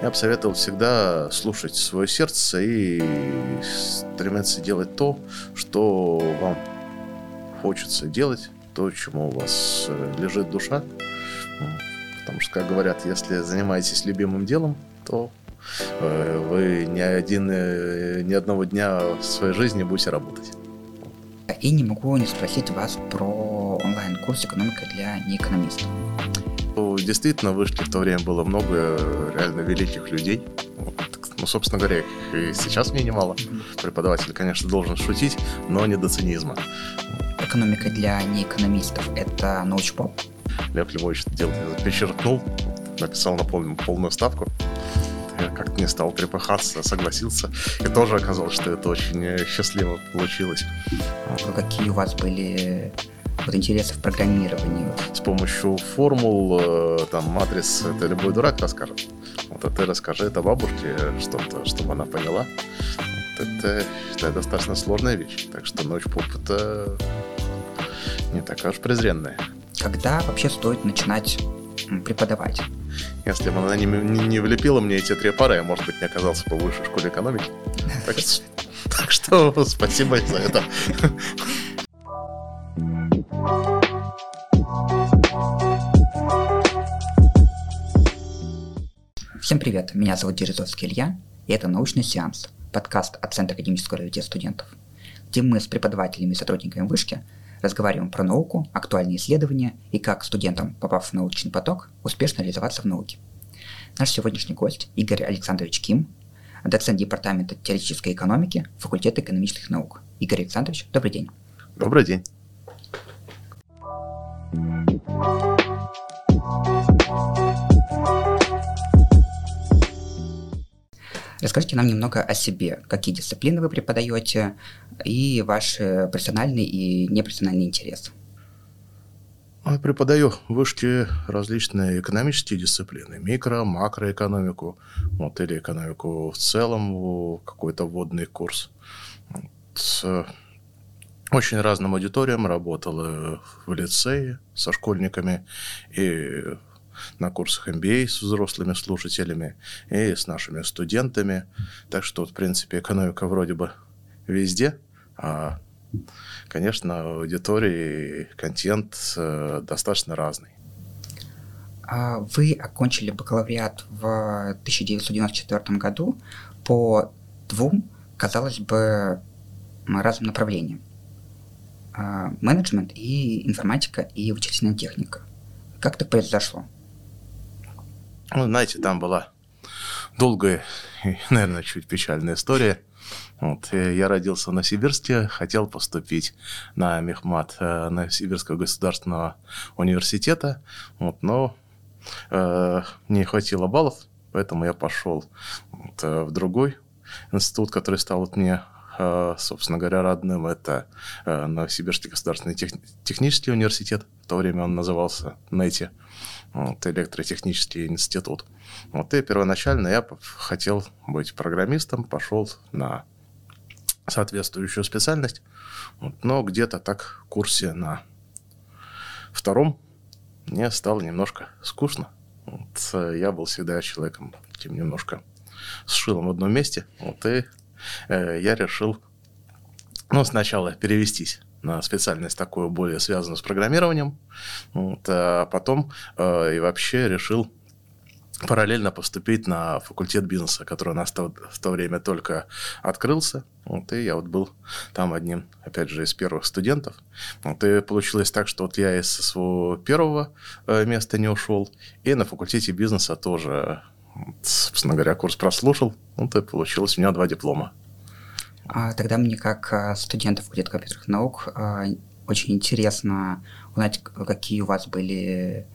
Я бы советовал всегда слушать свое сердце и стремиться делать то, что вам хочется делать, то, чему у вас э, лежит душа. Потому что, как говорят, если занимаетесь любимым делом, то э, вы ни, один, э, ни одного дня в своей жизни будете работать. И не могу не спросить вас про онлайн-курс «Экономика для неэкономистов». Ну, действительно, вышли в то время было много реально великих людей. Ну, собственно говоря, и сейчас мне немало. Преподаватель, конечно, должен шутить, но не до цинизма. Экономика для неэкономистов – это научпоп? Лев Львович это дело перечеркнул, написал на полную, полную ставку. Я как-то не стал трепыхаться, согласился. И тоже оказалось, что это очень счастливо получилось. Какие у вас были вот интересы в программировании? С помощью формул, э, там, матрис, это любой дурак расскажет. Вот, а ты расскажи это бабушке что-то, чтобы она поняла. Вот это, считаю, достаточно сложная вещь. Так что ночь поп это не такая уж презренная. Когда вообще стоит начинать преподавать? Если бы она не, не, не влепила мне эти три пары, я, может быть, не оказался бы в высшей школе экономики. Так что, так что спасибо за это. Всем привет, меня зовут Дерезовский Илья, и это «Научный сеанс», подкаст от Центра академического развития студентов, где мы с преподавателями и сотрудниками вышки разговариваем про науку, актуальные исследования и как студентам, попав в научный поток, успешно реализоваться в науке. Наш сегодняшний гость Игорь Александрович Ким, доцент Департамента теоретической экономики Факультета экономических наук. Игорь Александрович, добрый день. Добрый день. Расскажите нам немного о себе, какие дисциплины вы преподаете и ваши профессиональные и непрофессиональные интересы. Я преподаю в вышке различные экономические дисциплины, микро, макроэкономику, вот, или экономику в целом, какой-то вводный курс. С очень разным аудиториям работала в лицее со школьниками и на курсах MBA с взрослыми слушателями и с нашими студентами. Так что, в принципе, экономика вроде бы везде, а, конечно, аудитории и контент э, достаточно разный. А вы окончили бакалавриат в 1994 году по двум, казалось бы, разным направлениям. А, менеджмент и информатика и вычислительная техника. Как так произошло? Ну, знаете, там была долгая и, наверное, чуть печальная история. Вот, я родился в Новосибирске, хотел поступить на мехмат э, Новосибирского государственного университета, вот, но э, не хватило баллов, поэтому я пошел вот, э, в другой институт, который стал вот мне, э, собственно говоря, родным. Это э, Новосибирский государственный тех, технический университет, в то время он назывался НЭТИ вот, электротехнический институт. Вот, и первоначально я хотел быть программистом, пошел на соответствующую специальность, вот, но где-то так в курсе на втором мне стало немножко скучно. Вот, я был всегда человеком тем немножко с шилом в одном месте, вот, и э, я решил ну, сначала перевестись специальность такую более связанную с программированием. Вот, а потом э, и вообще решил параллельно поступить на факультет бизнеса, который у нас в то время только открылся. Вот, и я вот был там одним, опять же, из первых студентов. Вот, и получилось так, что вот я из своего первого э, места не ушел, и на факультете бизнеса тоже, собственно говоря, курс прослушал. Вот и получилось у меня два диплома. А тогда мне, как а, студенту факультета компьютерных наук, а, очень интересно узнать, какие у вас были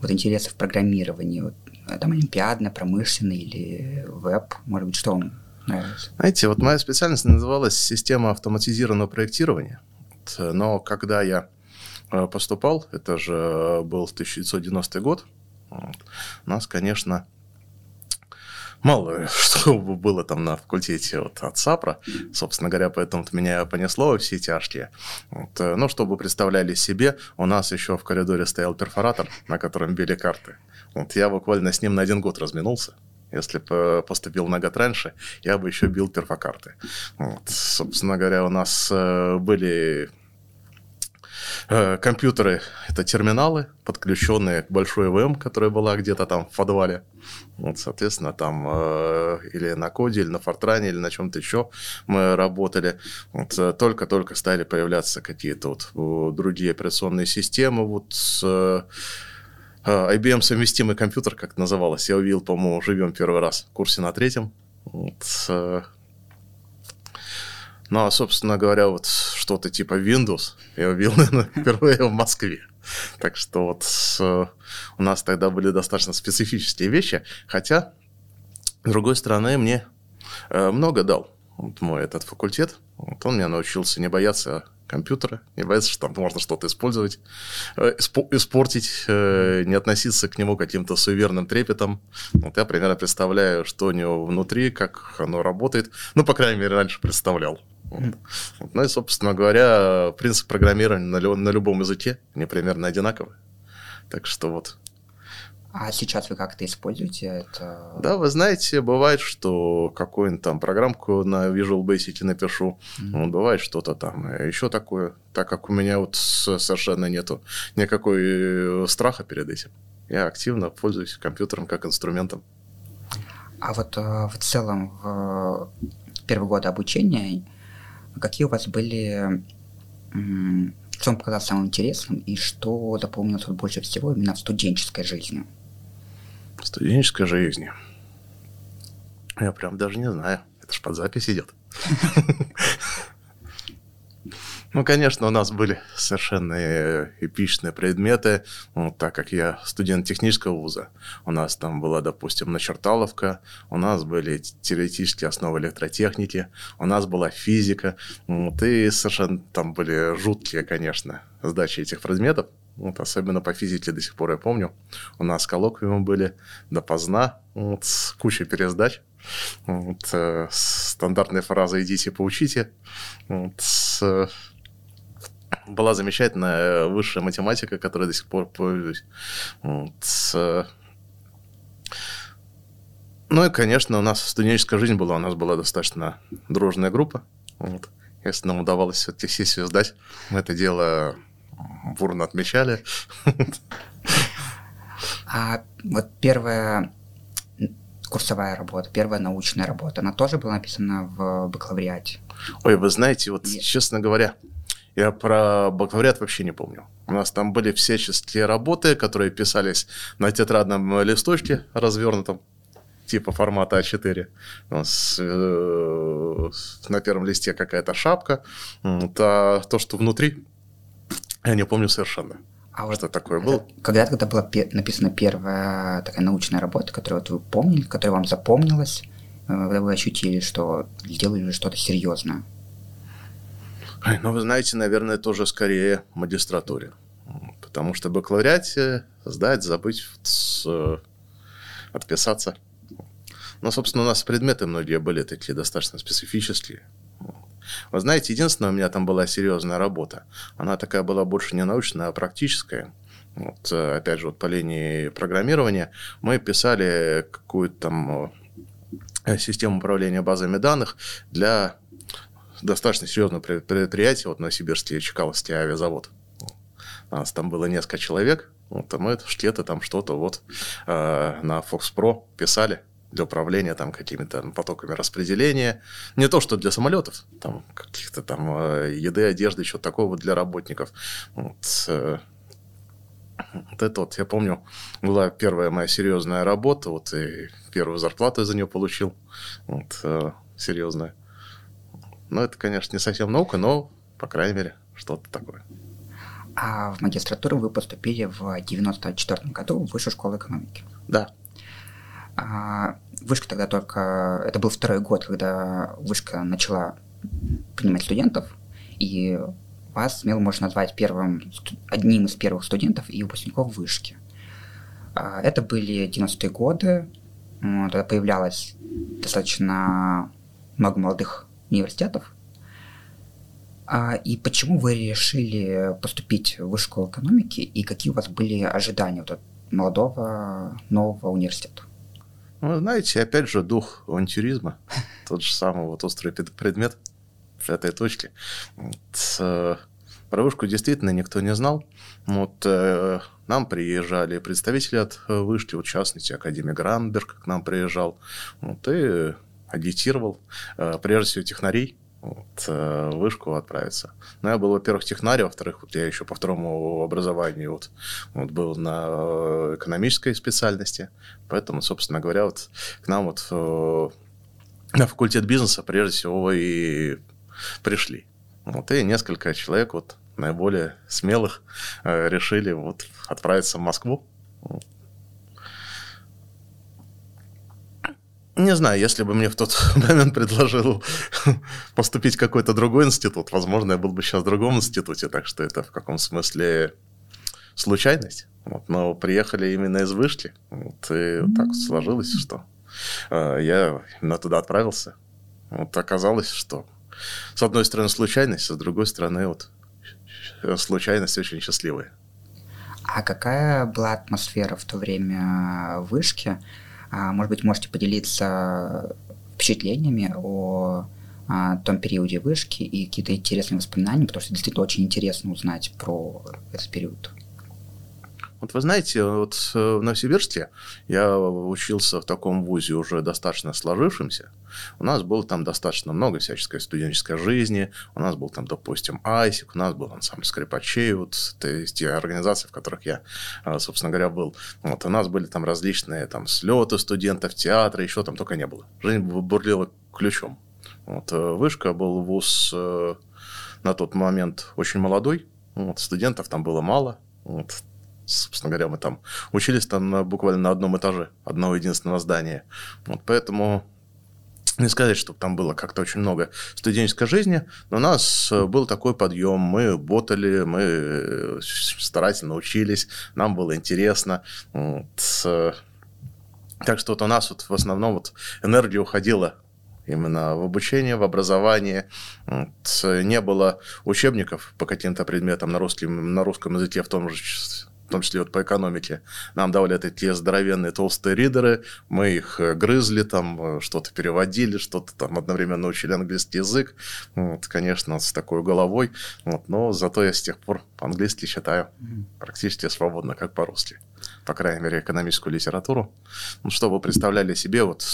вот интересы в программировании. Вот, там олимпиадно, промышленный или веб, может быть, что вам нравится? Знаете, вот моя специальность называлась «Система автоматизированного проектирования». Но когда я поступал, это же был 1990 год, нас, конечно, мало что было там на факультете вот, от САПРа, собственно говоря, поэтому меня понесло во все тяжкие. Вот, э, ну, чтобы представляли себе, у нас еще в коридоре стоял перфоратор, на котором били карты. Вот я буквально с ним на один год разминулся. Если бы поступил на год раньше, я бы еще бил перфокарты. Вот. Собственно говоря, у нас э, были э, компьютеры — это терминалы, подключенные к большой ВМ, которая была где-то там в подвале. Вот, соответственно, там э, или на коде, или на фортране, или на чем-то еще мы работали. Вот, э, только-только стали появляться какие-то вот другие операционные системы. Вот э, э IBM совместимый компьютер, как это называлось, я увидел, по-моему, живем первый раз в курсе на третьем. Вот, э, ну, а, собственно говоря, вот что-то типа Windows я увидел, наверное, впервые в Москве. Так что вот э, у нас тогда были достаточно специфические вещи, хотя, с другой стороны, мне э, много дал вот мой этот факультет. Вот он меня научился не бояться компьютера, не бояться, что там можно что-то использовать, э, испортить, не относиться к нему каким-то суеверным трепетом. Вот я примерно представляю, что у него внутри, как оно работает. Ну, по крайней мере, раньше представлял. Ну и, собственно говоря, принцип программирования на, на любом языке, они примерно одинаковый. Так что вот. А сейчас вы как-то используете это? Да, вы знаете, бывает, что какую-нибудь там программку на Visual Basic напишу, mm-hmm. бывает что-то там еще такое, так как у меня вот совершенно нету никакой э, страха перед этим. Я активно пользуюсь компьютером как инструментом. А вот э, в целом в первый год обучения Какие у вас были, что вам показалось самым интересным и что запомнилось вот больше всего именно в студенческой жизни? В студенческой жизни? Я прям даже не знаю. Это ж под запись идет. Ну, конечно, у нас были совершенно э, эпичные предметы, ну, так как я студент технического вуза. У нас там была, допустим, начерталовка, у нас были теоретические основы электротехники, у нас была физика, вот, и совершенно там были жуткие, конечно, сдачи этих предметов. Вот, особенно по физике до сих пор я помню. У нас коллоквиумы были допоздна, вот, с кучей пересдач. Вот, э, стандартная фраза «идите поучите». Вот, с, была замечательная э, высшая математика, которой до сих пор пользуюсь. Вот. Ну и, конечно, у нас студенческая жизнь была, у нас была достаточно дружная группа. Вот. Если нам удавалось все-таки сессию сдать, мы это дело бурно отмечали. А вот первая курсовая работа, первая научная работа, она тоже была написана в бакалавриате? Ой, вы знаете, вот, Нет. честно говоря, я про бакалавриат вообще не помню. У нас там были всяческие работы, которые писались на тетрадном листочке развернутом, типа формата А4. У нас э, на первом листе какая-то шапка. А то, что внутри, я не помню совершенно. А вот что такое было? Когда тогда была пе- написана первая такая научная работа, которую вот вы помнили, которая вам запомнилась, э, когда вы ощутили, что сделали что-то серьезное? Ну, вы знаете, наверное, тоже скорее магистратуре. Потому что бакалавриате сдать, забыть, с, отписаться. Но, собственно, у нас предметы многие были такие достаточно специфические. Вы знаете, единственное, у меня там была серьезная работа. Она такая была больше не научная, а практическая. Вот, э, опять же, вот по линии программирования мы писали какую-то там э, систему управления базами данных для достаточно серьезное предприятие, вот Новосибирский Чекаловский авиазавод. У нас там было несколько человек, вот, а мы где-то там что-то вот э, на Fox Pro писали для управления там какими-то потоками распределения. Не то, что для самолетов, там каких-то там э, еды, одежды, еще такого для работников. Вот, э, вот это вот, я помню, была первая моя серьезная работа, вот и первую зарплату я за нее получил, вот, э, серьезная. Ну, это, конечно, не совсем наука, но, по крайней мере, что-то такое. А в магистратуру вы поступили в 94 году в Высшую школу экономики. Да. А, вышка тогда только... Это был второй год, когда Вышка начала принимать студентов, и вас смело можно назвать первым, одним из первых студентов и выпускников Вышки. А, это были 90-е годы, тогда появлялось достаточно много молодых университетов. А, и почему вы решили поступить в высшую экономики, и какие у вас были ожидания вот от молодого нового университета? Ну, знаете, опять же, дух авантюризма, тот же самый вот острый предмет в этой точке. Вот, э, про вышку действительно никто не знал. Вот, э, нам приезжали представители от вышки, в частности, Академия Гранберг к нам приезжал, вот, и агитировал, э, прежде всего, технарей, вот, э, вышку отправиться. Ну, я был, во-первых, технарь, во-вторых, вот я еще по второму образованию вот, вот был на э, экономической специальности, поэтому, собственно говоря, вот к нам вот на факультет бизнеса прежде всего и пришли. Вот, и несколько человек, вот наиболее смелых, решили вот отправиться в Москву. Не знаю, если бы мне в тот момент предложил поступить в какой-то другой институт, возможно, я был бы сейчас в другом институте, так что это в каком смысле случайность. Вот, но приехали именно из вышки, вот, и вот так вот сложилось, что э, я именно туда отправился. Вот оказалось, что с одной стороны случайность, а с другой стороны вот случайность очень счастливая. А какая была атмосфера в то время в вышке? А, может быть, можете поделиться впечатлениями о, о том периоде вышки и какие-то интересные воспоминания, потому что действительно очень интересно узнать про этот период. Вот вы знаете, вот э, в Новосибирске я учился в таком вузе уже достаточно сложившемся. У нас было там достаточно много всяческой студенческой жизни. У нас был там, допустим, Айсик, у нас был ансамбль скрипачей, вот, те организации, в которых я, э, собственно говоря, был. Вот, у нас были там различные там слеты студентов, театры, еще там только не было. Жизнь бурлила ключом. Вот, э, Вышка был вуз на тот момент очень молодой, вот, студентов там было мало, вот, собственно говоря, мы там учились там буквально на одном этаже одного единственного здания. Вот поэтому не сказать, что там было как-то очень много студенческой жизни, но у нас э, был такой подъем, мы ботали, мы э, старательно учились, нам было интересно. Вот. Так что вот у нас вот в основном вот энергия уходила именно в обучение, в образование. Вот. Не было учебников по каким-то предметам на русском, на русском языке в том же в том числе вот по экономике. Нам давали такие здоровенные толстые ридеры, мы их э, грызли, там э, что-то переводили, что-то там одновременно учили английский язык. Вот, конечно, с такой головой. Вот, но зато я с тех пор по-английски читаю практически свободно, как по-русски. По крайней мере, экономическую литературу. Ну, чтобы представляли себе, вот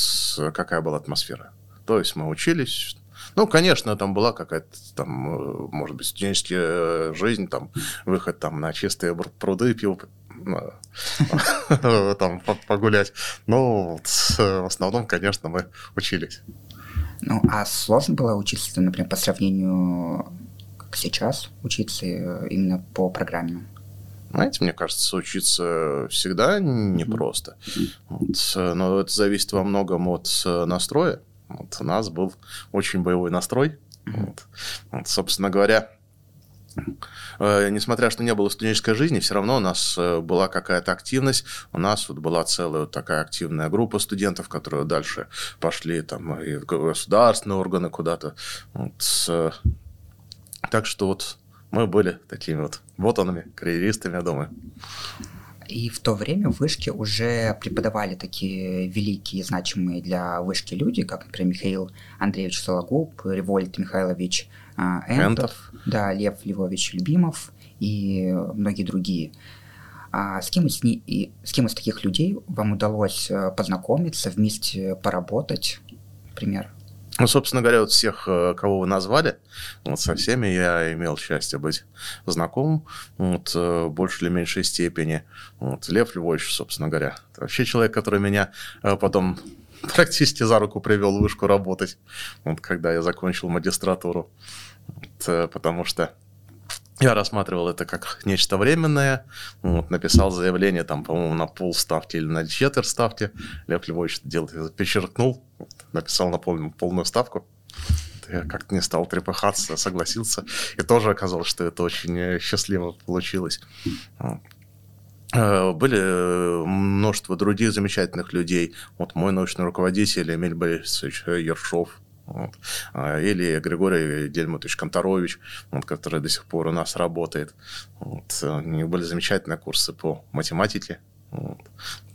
какая была атмосфера. То есть мы учились, ну, конечно, там была какая-то, там, э, может быть, студенческая жизнь, там, выход там на чистые пруды, пиво там погулять. Но в основном, конечно, мы учились. Ну, а сложно было учиться, например, по сравнению как сейчас учиться э, именно по программе? Знаете, мне кажется, учиться всегда непросто. Вот, но это зависит во многом от настроя. Вот у нас был очень боевой настрой. Вот. Вот, собственно говоря, э, несмотря что не было студенческой жизни, все равно у нас э, была какая-то активность. У нас вот была целая вот такая активная группа студентов, которые дальше пошли там и в государственные органы куда-то. Вот, так что вот мы были такими вот ботанами, карьеристами, я думаю. И в то время в вышке уже преподавали такие великие, значимые для вышки люди, как, например, Михаил Андреевич Сологуб, Револьт Михайлович а, Энтов, да, Лев Львович Любимов и многие другие. А с, кем из, и с кем из таких людей вам удалось э, познакомиться, вместе поработать, например? Ну, собственно говоря, вот всех, э, кого вы назвали, вот со всеми я имел счастье быть знаком, вот, э, в большей или меньшей степени. Вот, Лев Львович, собственно говоря, это вообще человек, который меня э, потом практически за руку привел в вышку работать, вот, когда я закончил магистратуру. Вот, потому что я рассматривал это как нечто временное, вот, написал заявление там, по-моему, на полставки или на четверть ставки. Лев Львович дело перечеркнул, вот, написал на полную, полную ставку. Я как-то не стал трепыхаться, согласился. И тоже оказалось, что это очень э, счастливо получилось. Э, были э, множество других замечательных людей. Вот мой научный руководитель Эмиль Борисович Ершов, вот. А, или Григорий Дельмутович Конторович, вот, который до сих пор у нас работает. Вот. У них были замечательные курсы по математике. Вот.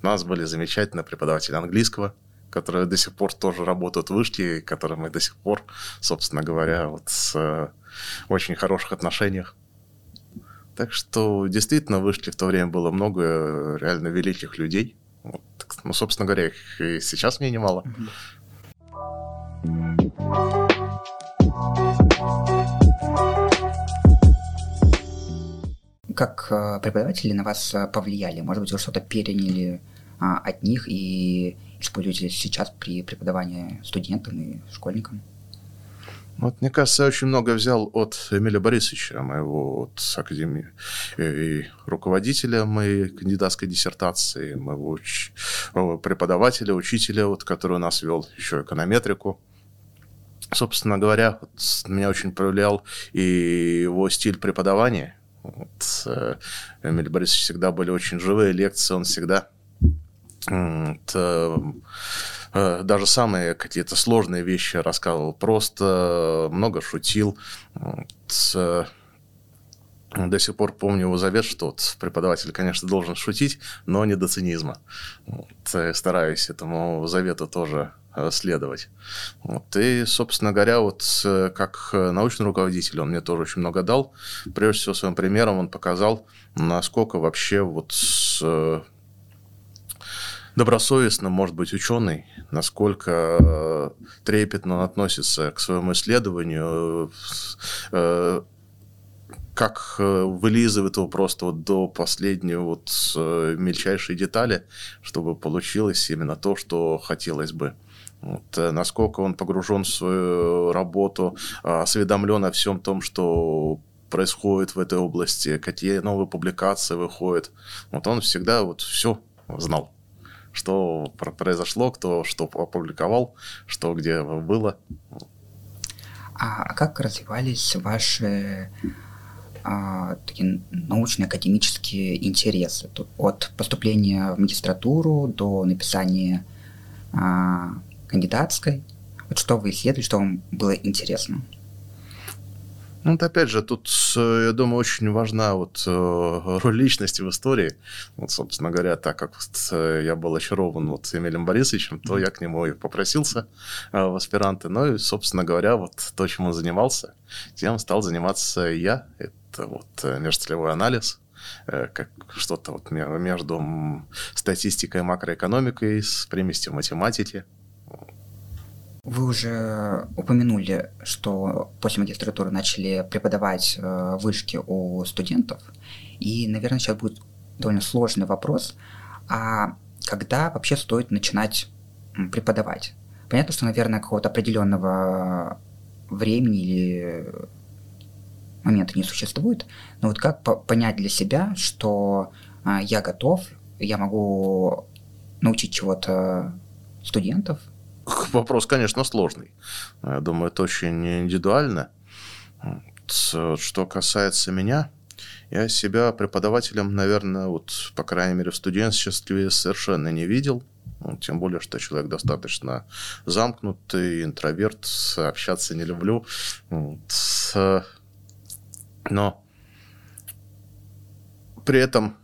У нас были замечательные преподаватели английского. Которые до сих пор тоже работают в вышке, которые мы до сих пор, собственно говоря, вот с э, очень хороших отношениях. Так что действительно в вышке в то время было много э, реально великих людей. Вот, ну, собственно говоря, их и сейчас мне немало. Как э, преподаватели на вас э, повлияли? Может быть, вы что-то переняли а, от них и используете сейчас при преподавании студентам и школьникам? Вот, мне кажется, я очень много взял от Эмиля Борисовича, моего вот, академии, и руководителя моей кандидатской диссертации, моего уч... преподавателя, учителя, вот, который у нас вел еще эконометрику. Собственно говоря, вот, меня очень повлиял и его стиль преподавания. Вот, э, Эмиль Борисович всегда были очень живые лекции, он всегда Э, даже самые какие-то сложные вещи рассказывал, просто много шутил. С, до сих пор помню его завет, что вот преподаватель, конечно, должен шутить, но не до цинизма. Вот, стараюсь этому завету тоже э, следовать. Вот. И, собственно говоря, вот как научный руководитель он мне тоже очень много дал. Прежде всего, своим примером он показал, насколько вообще вот добросовестно может быть ученый, насколько э, трепетно он относится к своему исследованию, э, как э, вылизывает его просто вот до последней вот мельчайшей детали, чтобы получилось именно то, что хотелось бы. Вот, насколько он погружен в свою работу, осведомлен о всем том, что происходит в этой области, какие новые публикации выходят. Вот он всегда вот все знал что произошло, кто что опубликовал, что где было. А как развивались ваши а, такие научно-академические интересы? От поступления в магистратуру до написания а, кандидатской? Вот что вы исследовали, что вам было интересно? Ну, вот опять же, тут, я думаю, очень важна вот э, роль личности в истории. Вот, собственно говоря, так как э, я был очарован вот Эмилем Борисовичем, то я к нему и попросился э, в аспиранты. Ну и, собственно говоря, вот то, чем он занимался, тем стал заниматься я. Это вот межцелевой анализ, как что-то вот между статистикой и макроэкономикой с примесью математики. Вы уже упомянули, что после магистратуры начали преподавать э, вышки у студентов. И, наверное, сейчас будет довольно сложный вопрос. А когда вообще стоит начинать преподавать? Понятно, что, наверное, какого-то определенного времени или момента не существует, но вот как понять для себя, что а, я готов, я могу научить чего-то студентов, Вопрос, конечно, сложный. Я думаю, это очень индивидуально. Что касается меня, я себя преподавателем, наверное, вот, по крайней мере, в студенчестве совершенно не видел. Тем более, что человек достаточно замкнутый, интроверт, общаться не люблю. Вот. Но при этом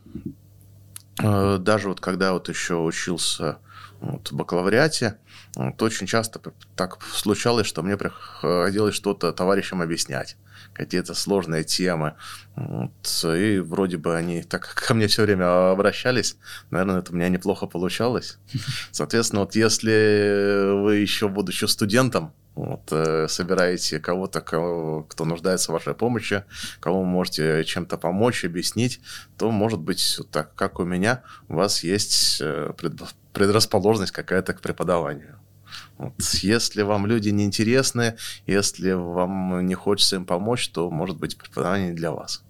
э, даже вот когда вот еще учился вот, в бакалавриате, вот, очень часто так случалось, что мне приходилось что-то товарищам объяснять, какие-то сложные темы. Вот, и вроде бы они так ко мне все время обращались, наверное, это у меня неплохо получалось. Соответственно, вот если вы еще, будучи студентом, вот, э, собираете кого-то, кого, кто нуждается в вашей помощи, кому можете чем-то помочь, объяснить, то, может быть, вот так, как у меня, у вас есть э, предрасположенность какая-то к преподаванию. Если вам люди не интересны, если вам не хочется им помочь, то, может быть, преподавание не для вас.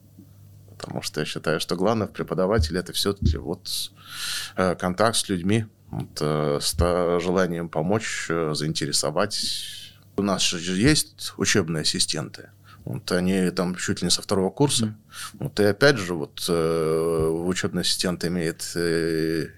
Потому что я считаю, что главное в преподавателе это все-таки вот э, контакт с людьми, вот, с желанием помочь, заинтересовать у нас же есть учебные ассистенты. Вот они там чуть ли не со второго курса. Mm. Вот и опять же, вот э, учебный ассистент имеет э,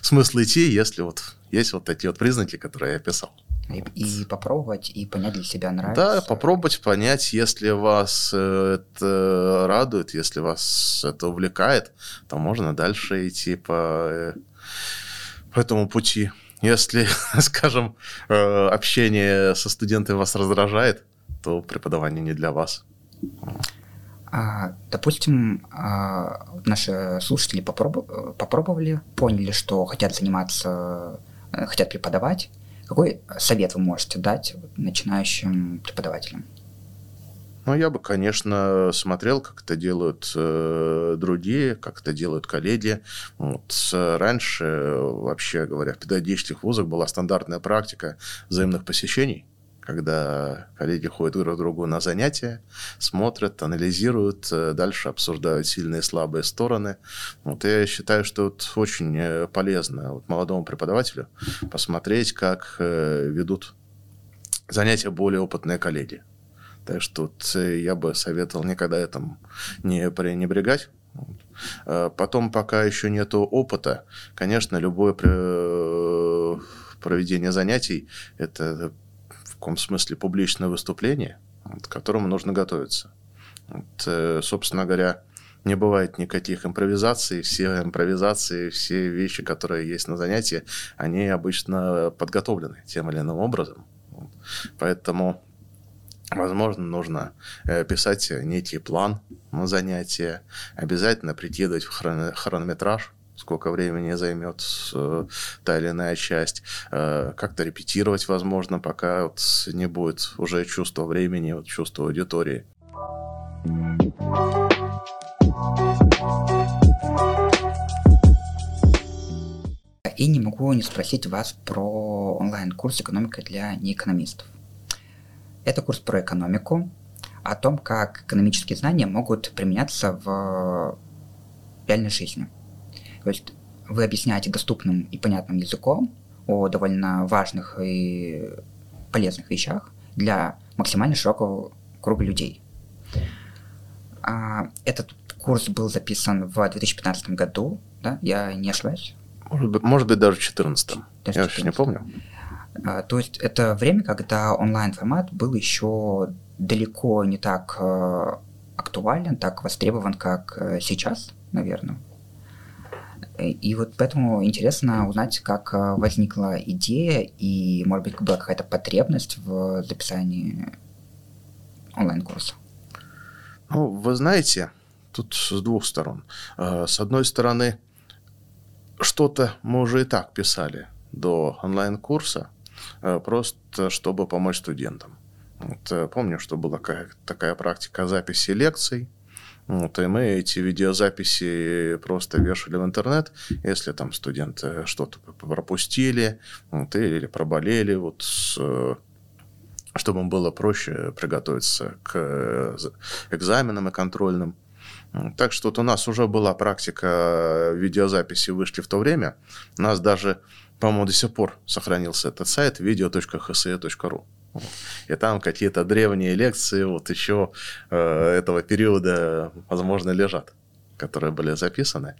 смысл идти, если вот есть вот такие вот признаки, которые я описал. И, и попробовать, и понять для себя нравится. Да, попробовать понять, если вас э, это радует, если вас это увлекает, то можно дальше идти по, э, по этому пути. если, скажем, э, общение со студентами вас раздражает, то преподавание не для вас. А, допустим, а, наши слушатели попроб... попробовали, поняли, что хотят заниматься, э, хотят преподавать. Какой совет вы можете дать начинающим преподавателям? Ну, я бы, конечно, смотрел, как это делают э, другие, как это делают коллеги. Вот. Раньше, вообще говоря, в педагогических вузах была стандартная практика взаимных посещений когда коллеги ходят друг к другу на занятия, смотрят, анализируют, э, дальше обсуждают сильные и слабые стороны. Вот я считаю, что это очень э, полезно вот молодому преподавателю посмотреть, как э, ведут занятия более опытные коллеги. Так что вот я бы советовал никогда этому не пренебрегать. Потом, пока еще нет опыта, конечно, любое проведение занятий – это каком смысле публичное выступление, к которому нужно готовиться. Вот, э, собственно говоря, не бывает никаких импровизаций. Все импровизации, все вещи, которые есть на занятии, они обычно подготовлены тем или иным образом. Поэтому, возможно, нужно э, писать некий план на занятие, обязательно прикидывать хронометраж, сколько времени займет э, та или иная часть, э, как-то репетировать, возможно, пока вот не будет уже чувства времени, вот чувства аудитории. И не могу не спросить вас про онлайн-курс «Экономика для неэкономистов». Это курс про экономику, о том, как экономические знания могут применяться в реальной жизни. То есть вы объясняете доступным и понятным языком о довольно важных и полезных вещах для максимально широкого круга людей. А, этот курс был записан в 2015 году, да, я не ошибаюсь? Может быть, может быть даже в 2014. Я вообще не помню. А, то есть это время, когда онлайн-формат был еще далеко не так э, актуален, так востребован, как э, сейчас, наверное. И вот поэтому интересно узнать, как э, возникла идея и, может быть, была какая-то потребность в записании онлайн-курса. Ну, вы знаете, тут с двух сторон. Э, с одной стороны, что-то мы уже и так писали до онлайн-курса, э, просто чтобы помочь студентам. Вот, помню, что была такая практика записи лекций, вот, и мы эти видеозаписи просто вешали в интернет, если там студенты что-то пропустили вот, или проболели, вот, чтобы им было проще приготовиться к экзаменам и контрольным. Так что вот у нас уже была практика видеозаписи, вышли в то время. У нас даже, по-моему, до сих пор сохранился этот сайт video.hse.ru. И там какие-то древние лекции вот еще э, этого периода, возможно, лежат, которые были записаны.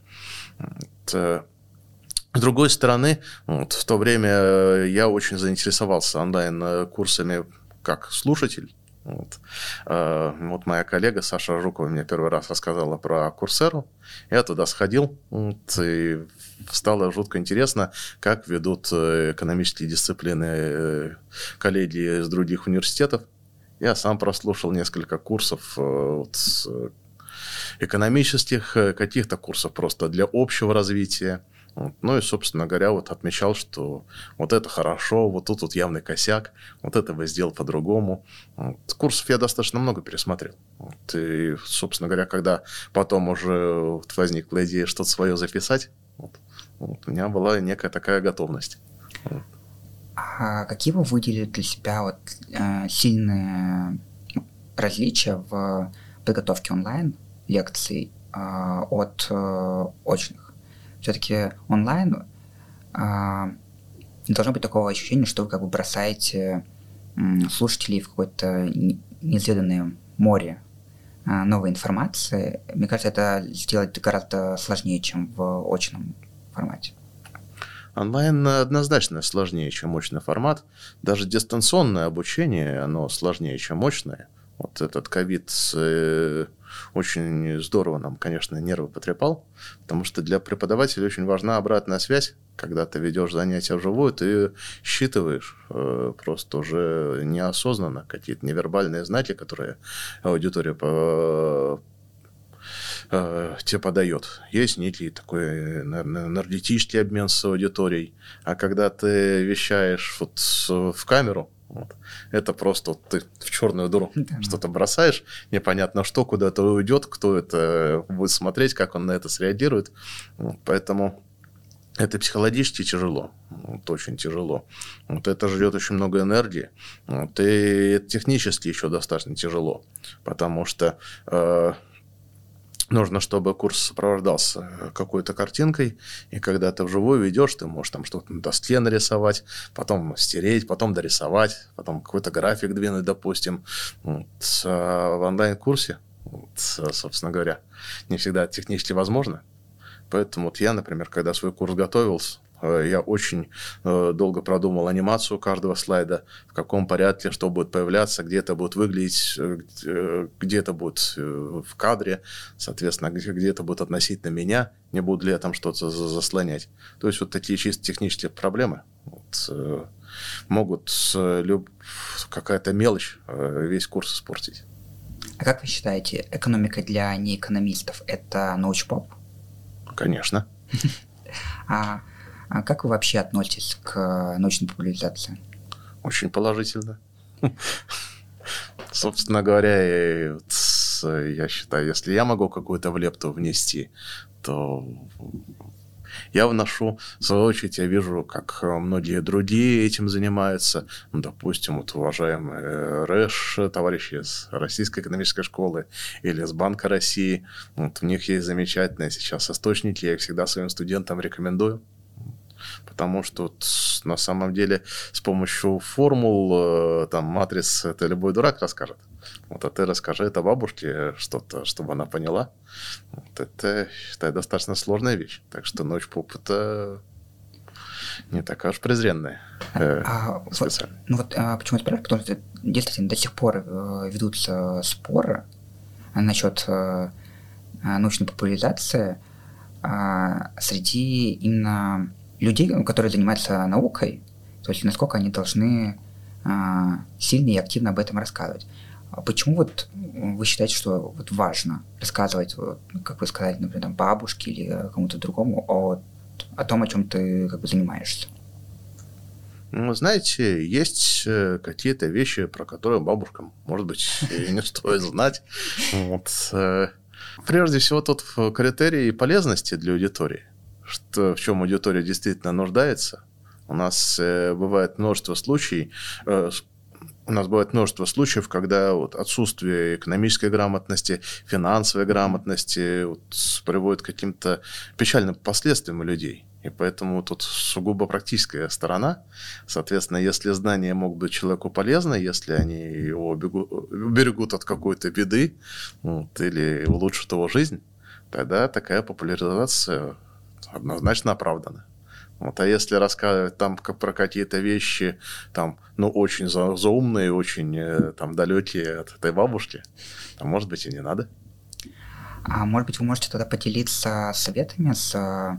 Э, с другой стороны, вот, в то время я очень заинтересовался онлайн-курсами как слушатель. Вот. Э, вот моя коллега Саша Жукова мне первый раз рассказала про Курсеру. Я туда сходил, вот, и стало жутко интересно, как ведут э, экономические дисциплины э, коллеги из других университетов. Я сам прослушал несколько курсов вот, экономических, каких-то курсов просто для общего развития. Вот. Ну и, собственно говоря, вот отмечал, что вот это хорошо, вот тут вот явный косяк, вот это бы сделал по-другому. Вот. Курсов я достаточно много пересмотрел. Вот. И, собственно говоря, когда потом уже вот возникла идея что-то свое записать, вот, вот, у меня была некая такая готовность. А какие вы выделили для себя вот, э, сильные ну, различия в подготовке онлайн лекций э, от э, очных? Все-таки онлайн э, не должно быть такого ощущения, что вы как бы бросаете слушателей в какое-то неизведанное море э, новой информации. Мне кажется, это сделать гораздо сложнее, чем в очном формате? Онлайн однозначно сложнее, чем мощный формат. Даже дистанционное обучение, оно сложнее, чем мощное. Вот этот ковид э, очень здорово нам, конечно, нервы потрепал, потому что для преподавателя очень важна обратная связь Когда ты ведешь занятия вживую, ты считываешь э, просто уже неосознанно какие-то невербальные знаки, которые аудитория по, э, тебе подает. Есть некий такой, наверное, энергетический обмен с аудиторией. А когда ты вещаешь вот в камеру, вот. Это просто вот ты в черную дыру да. что-то бросаешь, непонятно что, куда это уйдет, кто это будет смотреть, как он на это среагирует. Вот. Поэтому это психологически тяжело, вот, очень тяжело. Вот это ждет очень много энергии, вот, и технически еще достаточно тяжело, потому что э, нужно, чтобы курс сопровождался какой-то картинкой, и когда ты вживую ведешь, ты можешь там что-то на доске нарисовать, потом стереть, потом дорисовать, потом какой-то график двинуть, допустим. Вот. А в онлайн-курсе, вот, собственно говоря, не всегда технически возможно. Поэтому вот я, например, когда свой курс готовился, Э, я очень э, долго продумал анимацию каждого слайда, в каком порядке что будет появляться, где это будет выглядеть, э, где это будет в кадре, соответственно, где это будет относительно меня, не буду ли я там что-то заслонять. То есть вот такие чисто технические проблемы вот, могут люб... какая-то мелочь весь курс испортить. А как вы считаете, экономика для неэкономистов – это научпоп? Конечно. А а как вы вообще относитесь к научной популяризации? Очень положительно. Собственно говоря, я считаю, если я могу какую-то влепту внести, то я вношу, в свою очередь, я вижу, как многие другие этим занимаются. Ну, допустим, вот уважаемые РЭШ, товарищи из Российской экономической школы или из Банка России, вот у них есть замечательные сейчас источники, я их всегда своим студентам рекомендую потому что вот, на самом деле с помощью формул, э, там, матриц, это любой дурак расскажет. Вот, а ты расскажи это бабушке что-то, чтобы она поняла. Вот это, считаю, достаточно сложная вещь. Так что ночь поп это не такая уж презренная. Э, а, вот, ну вот а, почему я спрашиваю, потому что действительно до сих пор э, ведутся споры насчет э, научной популяризации э, среди именно людей, которые занимаются наукой, то есть насколько они должны а, сильно и активно об этом рассказывать. А почему вот вы считаете, что вот важно рассказывать, вот, как вы сказали, например, там, бабушке или кому-то другому о, о том, о чем ты как бы занимаешься? Ну, знаете, есть э, какие-то вещи, про которые бабушкам, может быть, и не стоит знать. Вот. Э, прежде всего, тут критерий полезности для аудитории – что, в чем аудитория действительно нуждается. У нас э, бывает множество случаев, э, у нас бывает множество случаев, когда вот отсутствие экономической грамотности, финансовой грамотности вот, приводит к каким-то печальным последствиям у людей. И поэтому тут сугубо практическая сторона. Соответственно, если знания могут быть человеку полезны, если они его уберегут от какой-то беды вот, или улучшат его жизнь, тогда такая популяризация однозначно оправдано. Вот, а если рассказывать там про какие-то вещи, там, ну, очень за, заумные, очень э, там далекие от этой бабушки, то, может быть, и не надо. А может быть, вы можете тогда поделиться советами с э,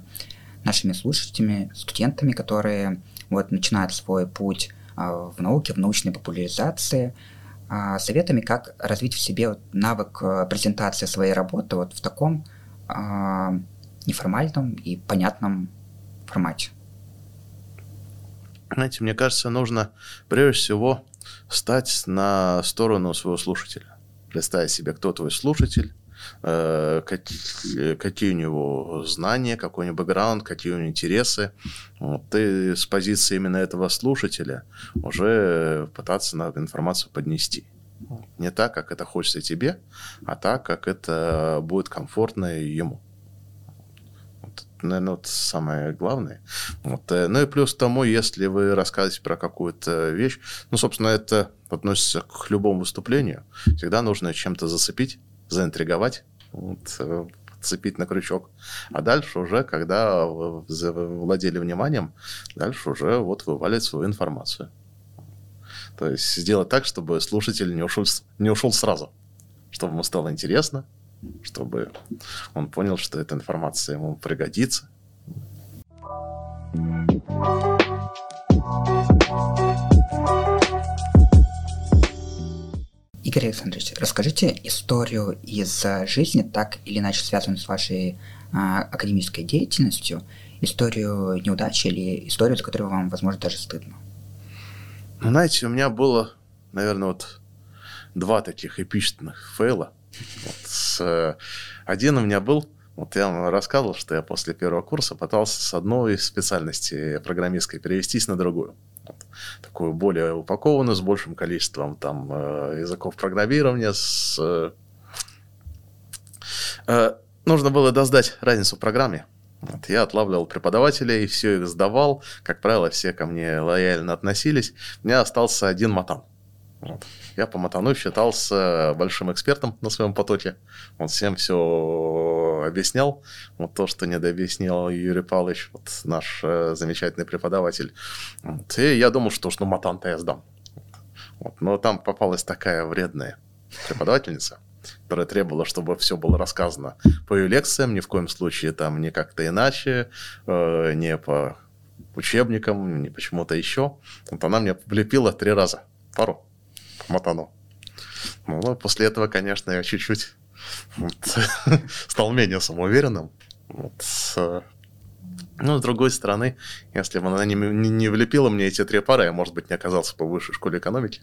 нашими слушателями, студентами, которые вот начинают свой путь э, в науке, в научной популяризации, советами, как развить в себе навык презентации своей работы вот в таком неформальном и понятном формате. Знаете, мне кажется, нужно прежде всего стать на сторону своего слушателя. Представить себе, кто твой слушатель, э, какие, какие у него знания, какой у него бэкграунд, какие у него интересы. Вот, ты с позиции именно этого слушателя уже пытаться на информацию поднести. Не так, как это хочется тебе, а так, как это будет комфортно ему наверное, вот самое главное. Вот. Э, ну и плюс тому, если вы рассказываете про какую-то вещь, ну, собственно, это относится к любому выступлению, всегда нужно чем-то зацепить, заинтриговать, вот, э, цепить на крючок. А дальше уже, когда вы владели вниманием, дальше уже вот вывалить свою информацию. То есть сделать так, чтобы слушатель не ушел, не ушел сразу, чтобы ему стало интересно, чтобы он понял, что эта информация ему пригодится. Игорь Александрович, расскажите историю из жизни, так или иначе связанную с вашей а, академической деятельностью, историю неудачи или историю, за которую вам, возможно, даже стыдно. Ну, знаете, у меня было, наверное, вот два таких эпичных фейла. Вот э, один у меня был, вот я вам рассказывал, что я после первого курса пытался с одной специальности программистской перевестись на другую. Вот, такую более упакованную, с большим количеством там э, языков программирования, с... Э, нужно было доздать разницу в программе. Вот, я отлавливал преподавателей, все их сдавал. Как правило, все ко мне лояльно относились. У меня остался один матан. Вот. Я по матану считался большим экспертом на своем потоке. Он всем все объяснял. Вот то, что не дообъяснил Юрий Павлович, вот наш э, замечательный преподаватель. Вот. И я думал, что уж ну матан-то я сдам. Вот. Но там попалась такая вредная преподавательница, которая требовала, чтобы все было рассказано по ее лекциям, ни в коем случае там не как-то иначе, э, не по учебникам, не почему-то еще. Вот она мне влепила три раза пару мотану. Ну, после этого, конечно, я чуть-чуть вот, стал менее самоуверенным. Вот, ну, с другой стороны, если бы она не, не, не влепила мне эти три пары, я, может быть, не оказался бы в высшей школе экономики.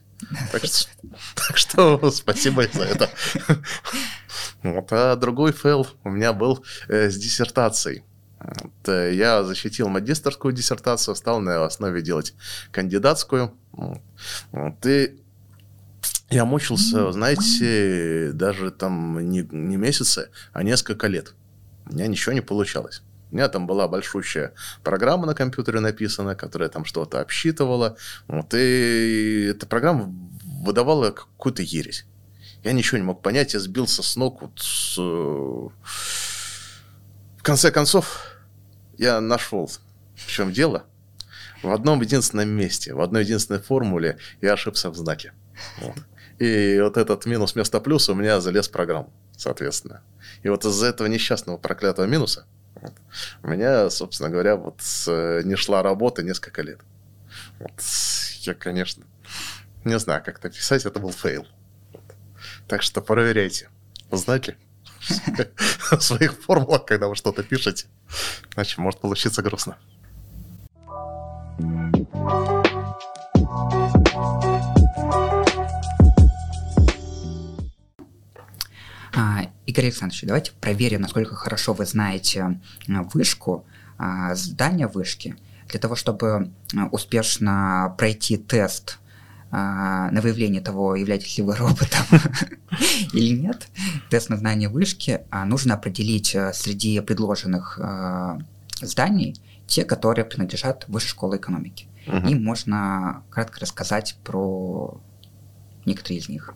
Так что, так что спасибо за это. Вот, а другой фейл у меня был э, с диссертацией. Вот, э, я защитил магистрскую диссертацию, стал на основе делать кандидатскую. Вот, и я мучился, знаете, даже там не, не месяцы, а несколько лет. У меня ничего не получалось. У меня там была большущая программа на компьютере написана, которая там что-то обсчитывала. Вот, и эта программа выдавала какую-то ересь. Я ничего не мог понять, я сбился с ног. Вот с... В конце концов, я нашел, в чем дело. В одном единственном месте, в одной единственной формуле я ошибся в знаке. Вот. И вот этот минус вместо плюса у меня залез в программу, соответственно. И вот из-за этого несчастного проклятого минуса вот, у меня, собственно говоря, вот не шла работа несколько лет. Вот, я, конечно, не знаю, как это писать, это был фейл. Так что проверяйте знаки в своих формулах, когда вы что-то пишете. Иначе может получиться грустно. Игорь Александрович, давайте проверим, насколько хорошо вы знаете вышку, а, здание вышки, для того, чтобы успешно пройти тест а, на выявление того, являетесь ли вы роботом или нет, тест на знание вышки, а, нужно определить среди предложенных зданий те, которые принадлежат высшей школе экономики. Угу. И можно кратко рассказать про некоторые из них.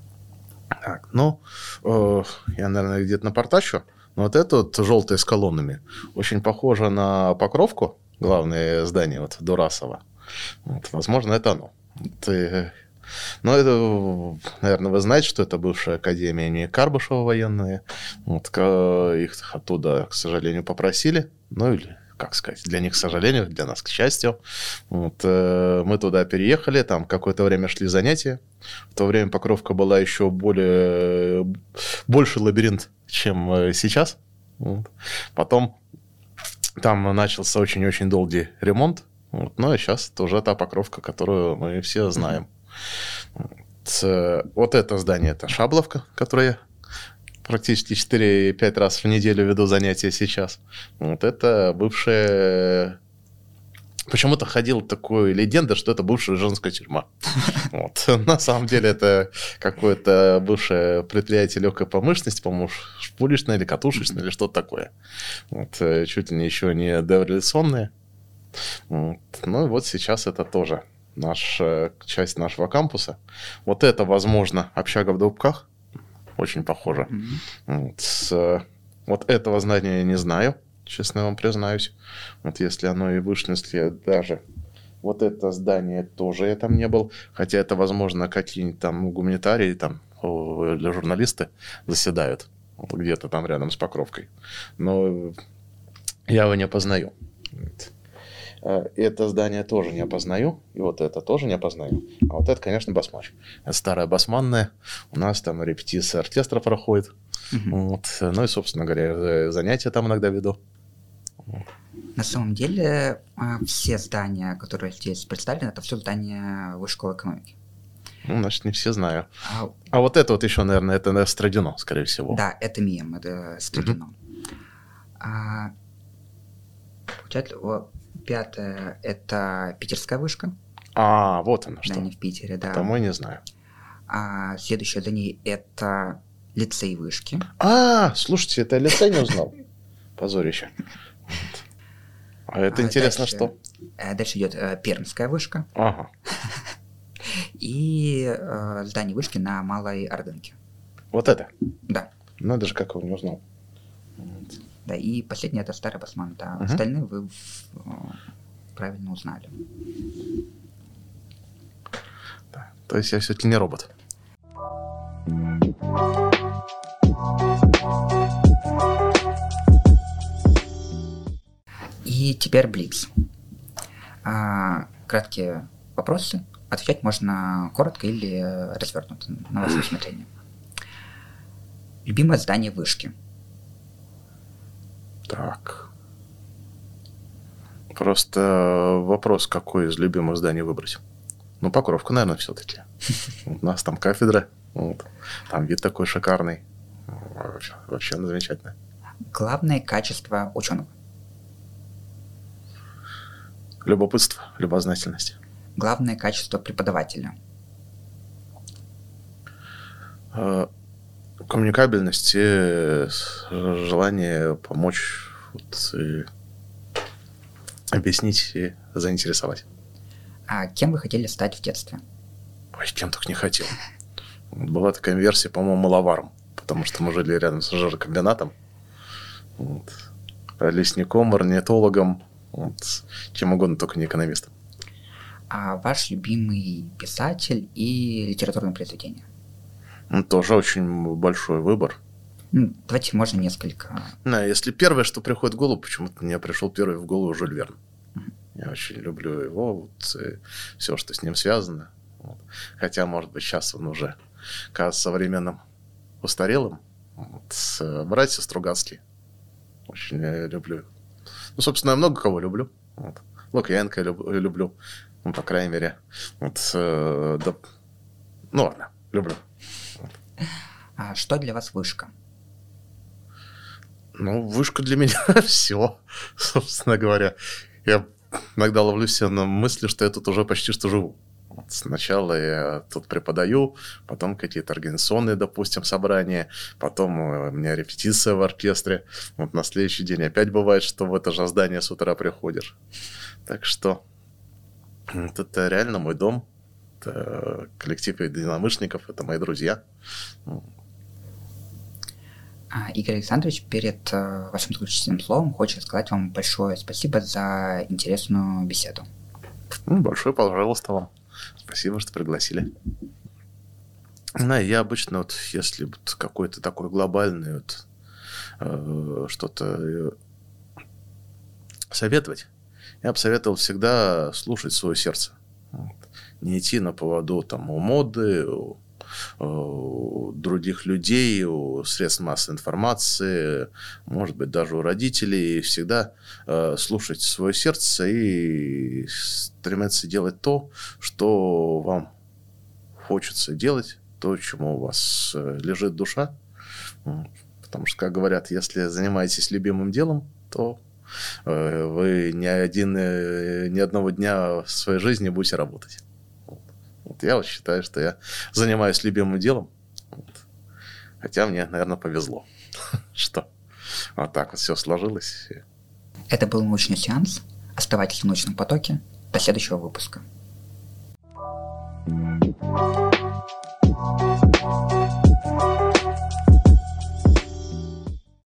Так, ну, э, я, наверное, где-то напортачу. Но вот это вот желтое с колоннами очень похоже на Покровку, главное здание вот Дурасова. Вот, возможно, это оно. Вот, и, ну, это, наверное, вы знаете, что это бывшая академия не Карбышева военная. Вот, их оттуда, к сожалению, попросили. Ну, или как сказать, для них, к сожалению, для нас, к счастью. Вот, э, мы туда переехали, там какое-то время шли занятия. В то время Покровка была еще более, больше лабиринт, чем э, сейчас. Вот. Потом там начался очень-очень долгий ремонт. Вот, ну, а сейчас это уже та Покровка, которую мы все знаем. Вот, э, вот это здание, это Шабловка, которое практически 4-5 раз в неделю веду занятия сейчас. Вот это бывшая Почему-то ходила такая легенда, что это бывшая женская тюрьма. Вот. На самом деле это какое-то бывшее предприятие легкой промышленности, по-моему, шпулечное или катушечное, или что-то такое. Вот. Э, чуть ли не еще не дореволюционное. Вот. Ну и вот сейчас это тоже наш, часть нашего кампуса. Вот это, возможно, общага в Дубках очень похоже. Mm-hmm. Вот, с, вот этого знания я не знаю, честно вам признаюсь. Вот если оно и вышло, если даже вот это здание тоже я там не был, хотя это, возможно, какие-нибудь там гуманитарии, там, для журналисты заседают где-то там рядом с Покровкой. Но я его не познаю. Э, это здание тоже не опознаю, и вот это тоже не опознаю. А вот это, конечно, басмач. Это старая басманная. У нас там репетиция оркестра проходит. Угу. Вот. Ну и, собственно говоря, занятия там иногда веду. На самом деле, а, все здания, которые здесь представлены, это все здания высшей школы экономики. Ну, значит, не все знаю. А, а вот это вот еще, наверное, это Страдино, скорее всего. Да, это МИЭМ, это Страдино. Угу. А, получается, пятое – это питерская вышка. А, вот она что. Да, не в Питере, да. Потому я не знаю. А следующее за ней – это лицей вышки. А, слушайте, это лицей не узнал. Позорище. А это а интересно дальше, что? Э, дальше идет э, Пермская вышка. Ага. И э, здание вышки на Малой Ордынке. Вот это? Да. Надо же, как его не узнал. Да, и последний это Старый Басман. Да. Угу. Остальные вы э, правильно узнали. Да. То есть я все-таки не робот. И теперь Блиц. А, краткие вопросы. Отвечать можно коротко или развернуто, на ваше усмотрение. Любимое здание вышки. Так. Просто вопрос, какое из любимых зданий выбрать. Ну, Покровка, наверное, все-таки. У нас там кафедра, вот. там вид такой шикарный. Вообще, вообще замечательно. Главное качество ученого. Любопытство, любознательность. Главное качество преподавателя. А, коммуникабельность и желание помочь вот, и объяснить и заинтересовать. А кем вы хотели стать в детстве? Ой, кем только не хотел. Была такая версия, по-моему, маловаром, потому что мы жили рядом с жирокомбинатом. Вот. Лесником, орнитологом, вот. Чем угодно, только не экономистом. А ваш любимый писатель и литературное произведение? Ну, тоже очень большой выбор. Ну, давайте, можно несколько. Да, если первое, что приходит в голову, почему-то мне пришел первый в голову Жюль Верн. Я очень люблю его, вот, все, что с ним связано. Вот. Хотя, может быть, сейчас он уже кажется современным устарелым. Вот. Братья Стругацкие. Очень люблю ну, собственно, я много кого люблю. Вот. Лукьяненко люб, люблю. Ну, по крайней мере. Вот, э, да. Ну, ладно, люблю. Вот. А что для вас вышка? Ну, вышка для меня все, собственно говоря. Я иногда ловлю себя на мысли, что я тут уже почти что живу. Вот сначала я тут преподаю, потом какие-то организационные, допустим, собрания, потом э, у меня репетиция в оркестре. Вот на следующий день опять бывает, что в это же здание с утра приходишь. Так что это реально мой дом, это коллектив единомышленников, это мои друзья. А, Игорь Александрович, перед э, вашим заключительным словом хочет сказать вам большое спасибо за интересную беседу. Ну, большое, пожалуйста, вам. Спасибо, что пригласили. Да, я обычно вот, если вот какой-то такой глобальный вот э, что-то э, советовать, я бы советовал всегда слушать свое сердце. Вот. Не идти на поводу там у моды, у, у других людей, у средств массовой информации, может быть, даже у родителей. Всегда э, слушать свое сердце и стремиться делать то, что вам хочется делать, то, чему у вас э, лежит душа. Потому что, как говорят, если занимаетесь любимым делом, то э, вы ни, один, э, ни одного дня в своей жизни будете работать. Вот я вот считаю, что я занимаюсь любимым делом. Вот. Хотя мне, наверное, повезло, что вот так вот все сложилось. Это был научный сеанс. Оставайтесь в научном потоке. До следующего выпуска. thank you